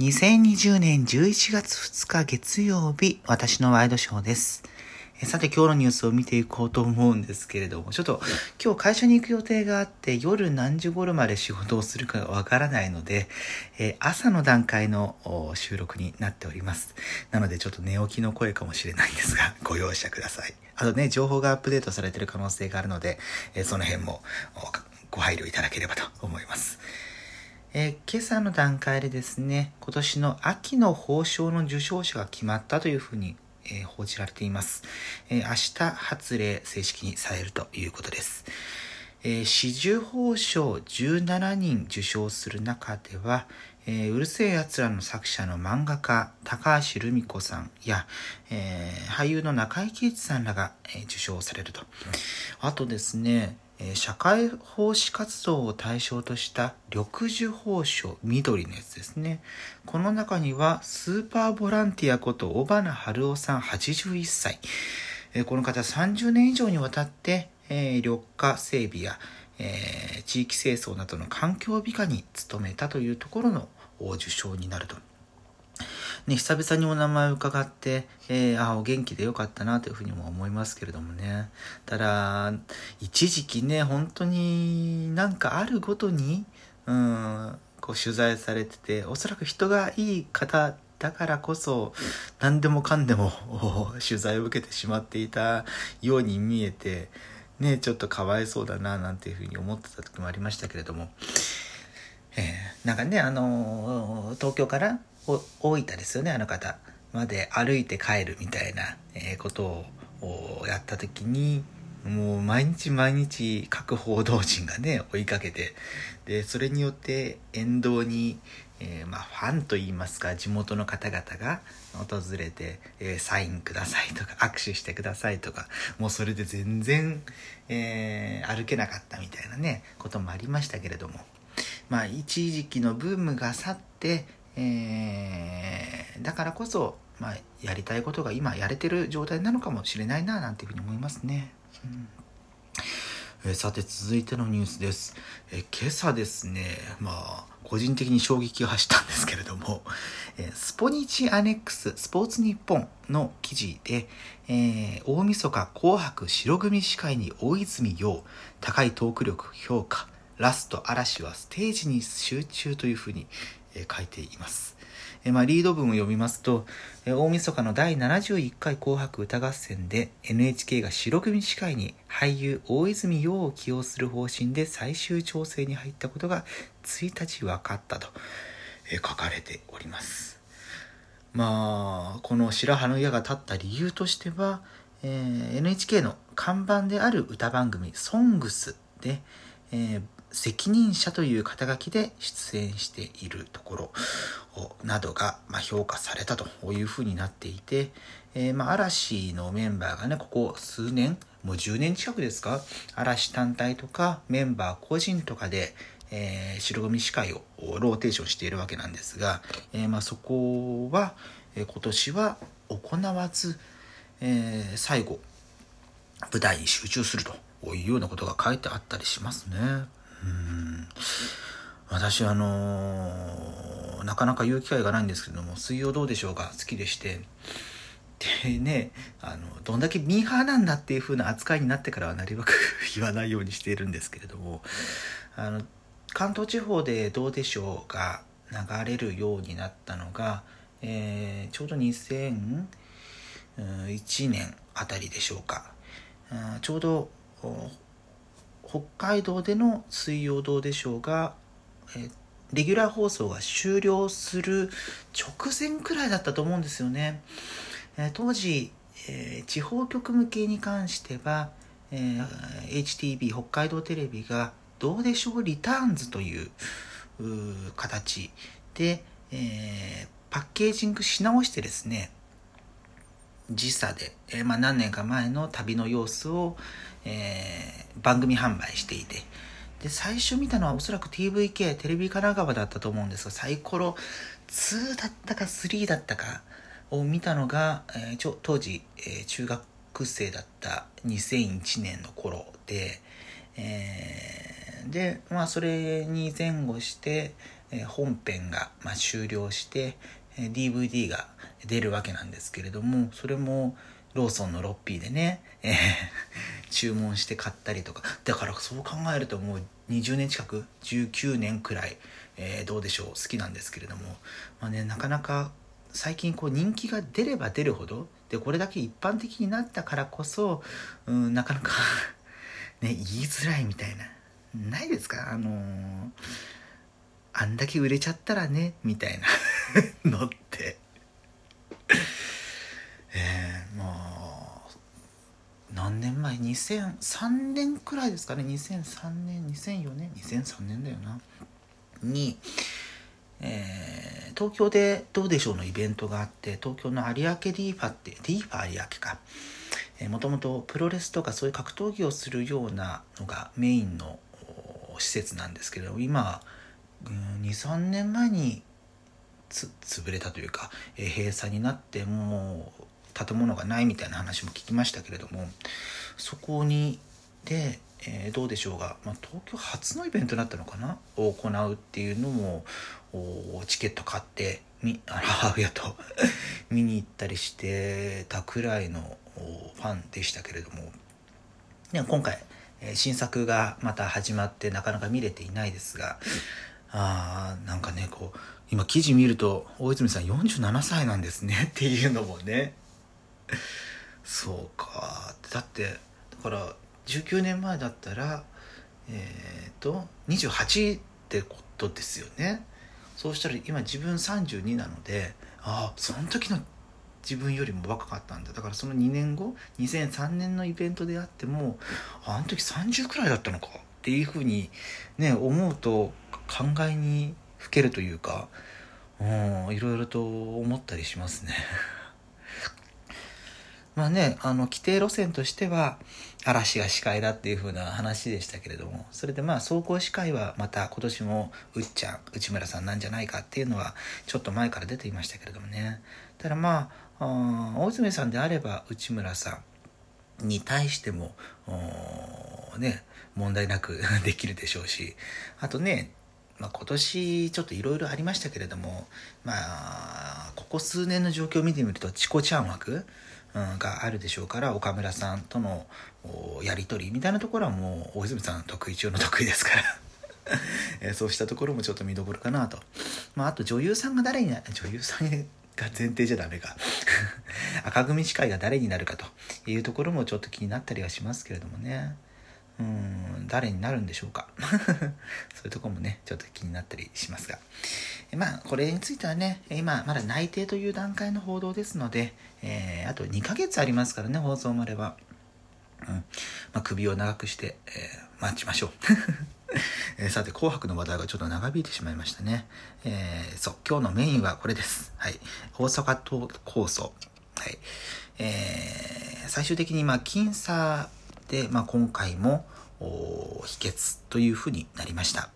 2020年11月2日月曜日、私のワイドショーです。さて今日のニュースを見ていこうと思うんですけれども、ちょっと今日会社に行く予定があって、夜何時頃まで仕事をするかがわからないので、え朝の段階の収録になっております。なのでちょっと寝起きの声かもしれないんですが、ご容赦ください。あとね、情報がアップデートされている可能性があるので、えその辺もご配慮いただければと思います。えー今朝の段階でですね、今年の秋の褒章の受賞者が決まったというふうに、えー報じられています。えー明日発令正式にされるということです。えー、四十褒章17人受賞する中では、えーうるせえやつらの作者の漫画家、高橋留美子さんや、えー俳優の中井貴一さんらが、えー受賞されると。あとですね、社会奉仕活動を対象とした緑樹報奨緑のやつですね。この中にはスーパーボランティアこと小花春夫さん81歳。えこの方30年以上にわたって、え緑化整備や、え地域清掃などの環境美化に努めたというところの受賞になると。ね、久々にお名前伺って、えーあお元気でよかったなというふうにも思いますけれどもね。ただ一時期ね本当になんかあるごとにうんこう取材されてておそらく人がいい方だからこそ何でもかんでも 取材を受けてしまっていたように見えてねちょっとかわいそうだななんていうふうに思ってた時もありましたけれども。えーなんかね、あのー東京から大分ですよね、あの方、まで歩いて帰るみたいな、えことをやった時に、もう毎日毎日各報道陣がね、追いかけて、で、それによって沿道に、えーまあ、ファンといいますか、地元の方々が訪れて、えーサインくださいとか、握手してくださいとか、もうそれで全然、えー歩けなかったみたいなね、こともありましたけれども、まあ、一時期のブームが去って、えーだからこそ、まあ、やりたいことが今やれてる状態なのかもしれないななんていうふうに思いますね。うんえさて続いてのニュースです、え今朝ですねまあ個人的に衝撃が走ったんですけれども、えスポニチアネックススポーツニッポンの記事で、えー大晦日紅白白組司会に大泉洋高いトーク力評価ラスト嵐はステージに集中というふうに、え書いています。えまあ、リード文を読みますと、え大晦日の第71回紅白歌合戦で NHK が白組司会に俳優大泉洋を起用する方針で最終調整に入ったことが1日分かったと、え書かれております。まあこの白羽の矢が立った理由としては、えー NHK の看板である歌番組「ソングスで、えー責任者という肩書きで出演しているところなどが、ま、評価されたというふうになっていて、えーま、嵐のメンバーがねここ数年もう10年近くですか？嵐単体とかメンバー個人とかで、えー白組司会をローテーションしているわけなんですが、えーま、そこは、え今年は行わず、え最後舞台に集中するというようなことが書いてあったりしますね。うん。私あのーなかなか言う機会がないんですけども「水曜どうでしょう」が好きでして。でねあのどんだけミーハーなんだっていう風な扱いになってからはなるべく 言わないようにしているんですけれどもあの関東地方で「どうでしょう」が流れるようになったのが、えーちょうど2001年あたりでしょうか、うんちょうど北海道での「水曜どうでしょうが」えーレギュラー放送が終了する直前くらいだったと思うんですよね。えー当時、えー地方局向けに関しては、えー HTB 北海道テレビが「どうでしょうリターンズ」というう形で、えーパッケージングし直してですね時差で、えーまあ、何年か前の旅の様子を、えー番組販売していてで最初見たのはおそらく TVK テレビ神奈川だったと思うんですがサイコロ2だったか3だったかを見たのが、えーちょ当時、え中学生だった2001年の頃で、えーでまあそれに前後してえ本編が、まあ終了して、DVD が出るわけなんですけれどもそれもローソンのロッピーでね、えー、注文して買ったりとか。だからそう考えるともう20年近く19年くらい、えー、どうでしょう好きなんですけれども、まあね、なかなか最近こう人気が出れば出るほどでこれだけ一般的になったからこそ、うん、なかなか ね言いづらいみたいな。ないですか？あのー、あんだけ売れちゃったらねみたいな のって。えー、まあ何年前？2003年くらいですかね？2003年2004年？2003年だよな。にえー、東京でどうでしょうのイベントがあって東京の有明ディーファってディーファ有明か。もともとプロレスとかそういう格闘技をするようなのがメインの施設なんですけれど今、うん、23年前につ潰れたというか、え、閉鎖になってもう建物がないみたいな話も聞きましたけれどもそこにでえー、どうでしょうが、まあ、東京初のイベントだったのかな？を行うっていうのもチケット買ってみ 母親と 見に行ったりしてたくらいのファンでしたけれどもで今回、え、新作がまた始まってなかなか見れていないですがあーなんかねこう今記事見ると大泉さん47歳なんですね っていうのもね。そうか。だってだから19年前だったらえっ、ー、と28ってことですよね。そうしたら今自分32なのでああその時の自分よりも若かったんだ。だからその2年後2003年のイベントであってもあの時30くらいだったのか。っていうふうにね思うと考えにふけるというかうんいろいろと思ったりしますね まあね、あの、規定路線としては、嵐が司会だっていう風な話でしたけれども、それでまあ、走行司会はまた今年も、うっちゃん、内村さんなんじゃないかっていうのは、ちょっと前から出ていましたけれどもね。ただまあ、あ大泉さんであれば、内村さんに対しても、ね、問題なく できるでしょうし、あとね、まあ、今年ちょっといろいろありましたけれども、まあ、ここ数年の状況を見てみると、チコちゃん枠があるでしょうから岡村さんとのやり取りみたいなところはもう大泉さん得意中の得意ですから そうしたところもちょっと見どころかなと、まあ、あと女優さんが誰にな女優さんが前提じゃダメか。赤組司会が誰になるかというところもちょっと気になったりはしますけれどもね。うん誰になるんでしょうか そういうとこもねちょっと気になったりしますがまあこれについてはね今まだ内定という段階の報道ですので、えー、あと2ヶ月ありますからね放送までは、うんまあ、首を長くして、えー、待ちましょう え、さて、紅白の話題がちょっと長引いてしまいましたね。えー、そう、今日のメインはこれです。はい。大阪都構想。はい。えー、最終的に、まあ、僅差で、まあ、今回も否決というふうになりました。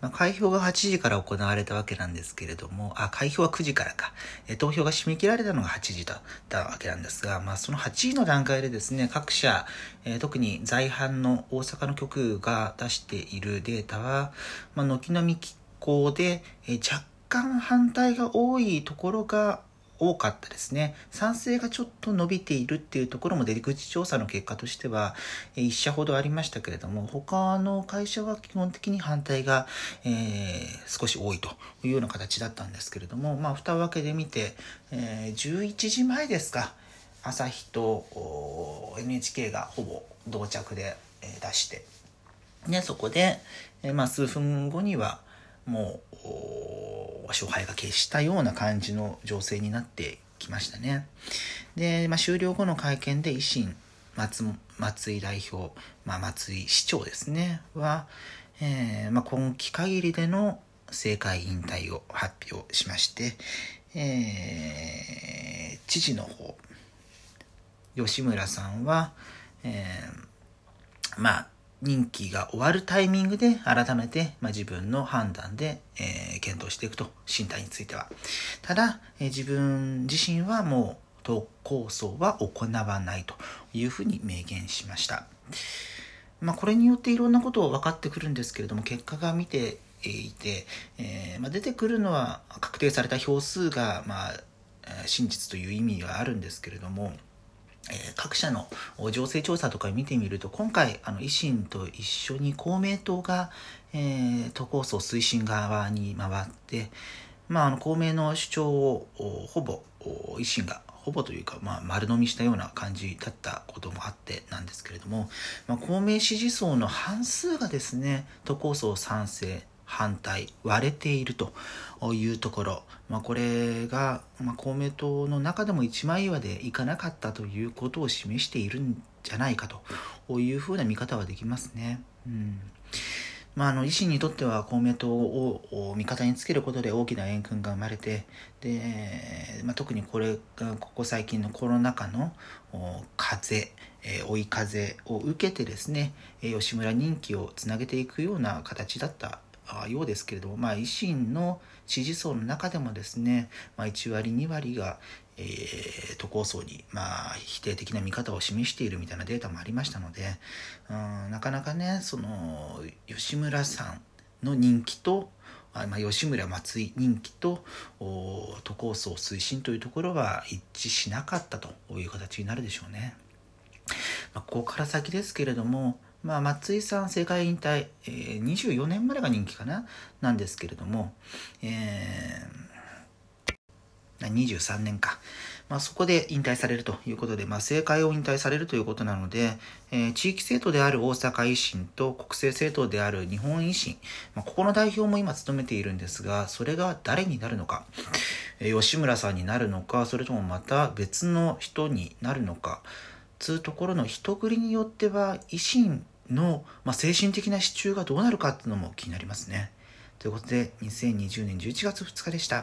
まあ、開票が8時から行われたわけなんですけれども、あ、開票は9時からか。え投票が締め切られたのが8時だったわけなんですが、まあ、その8時の段階でですね、各社、え、特に在阪の大阪の局が出しているデータは、まあ、軒並み拮抗で、え、若干反対が多いところが多かったですね。賛成がちょっと伸びているっていうところも出口調査の結果としては、1社ほどありましたけれども、他の会社は基本的に反対が、えー、少し多いというような形だったんですけれども、まあ、蓋を開けてみて、えー、11時前ですか、朝日と NHK がほぼ同着で、出して、で、そこで、えー、まあ、数分後には、もう勝敗が決したような感じの情勢になってきましたね。で、まあ、終了後の会見で維新松松井代表、まあ、松井市長ですねは、えーまあ、今期限りでの政界引退を発表しまして、えー、知事の方吉村さんは、えー、まあ任期が終わるタイミングで改めて、まあ、自分の判断で、えー、検討していくと、身体については。ただ、えー、自分自身はもう党構想は行わないというふうに明言しました。まあ、これによっていろんなことを分かってくるんですけれども、結果が見ていて、えー、まあ、出てくるのは確定された票数が、まあ、真実という意味はあるんですけれども、え、各社の情勢調査とか見てみると今回あの維新と一緒に公明党が、えー、都構想推進側に回って、まあ、あの公明の主張をほぼ維新がほぼというか、まあ、丸飲みしたような感じだったこともあってなんですけれども、まあ、公明支持層の半数がですね都構想賛成反対割れているというところ、まあ、これが、まあ、公明党の中でも一枚岩でいかなかったということを示しているんじゃないかというふうな見方はできますね。うんまあ、あの維新にとっては公明党を味方につけることで大きな円訓が生まれてで、まあ、特にこれがここ最近のコロナ禍の風、え追い風を受けてですね吉村人気をつなげていくような形だったようですけれども、まあ、維新の支持層の中でもですね、まあ、1割2割が、えー、都構想に、まあ、否定的な見方を示しているみたいなデータもありましたので、うん、なかなかねその吉村さんの人気とあまあ、吉村松井人気と都構想推進というところは一致しなかったという形になるでしょうね。まあ、ここから先ですけれども、まあ、松井さん世界引退、えー、24年までが人気かな？なんですけれども、えー、23年か。まあ、そこで引退されるということで、まあ、政界を引退されるということなので、えー、地域政党である大阪維新と国政政党である日本維新、まあ、ここの代表も今務めているんですが、それが誰になるのか、えー、吉村さんになるのか、それともまた別の人になるのか、つうところの人繰りによっては維新の、まあ、精神的な支柱がどうなるかっていうのも気になりますね。ということで、2020年11月2日でした。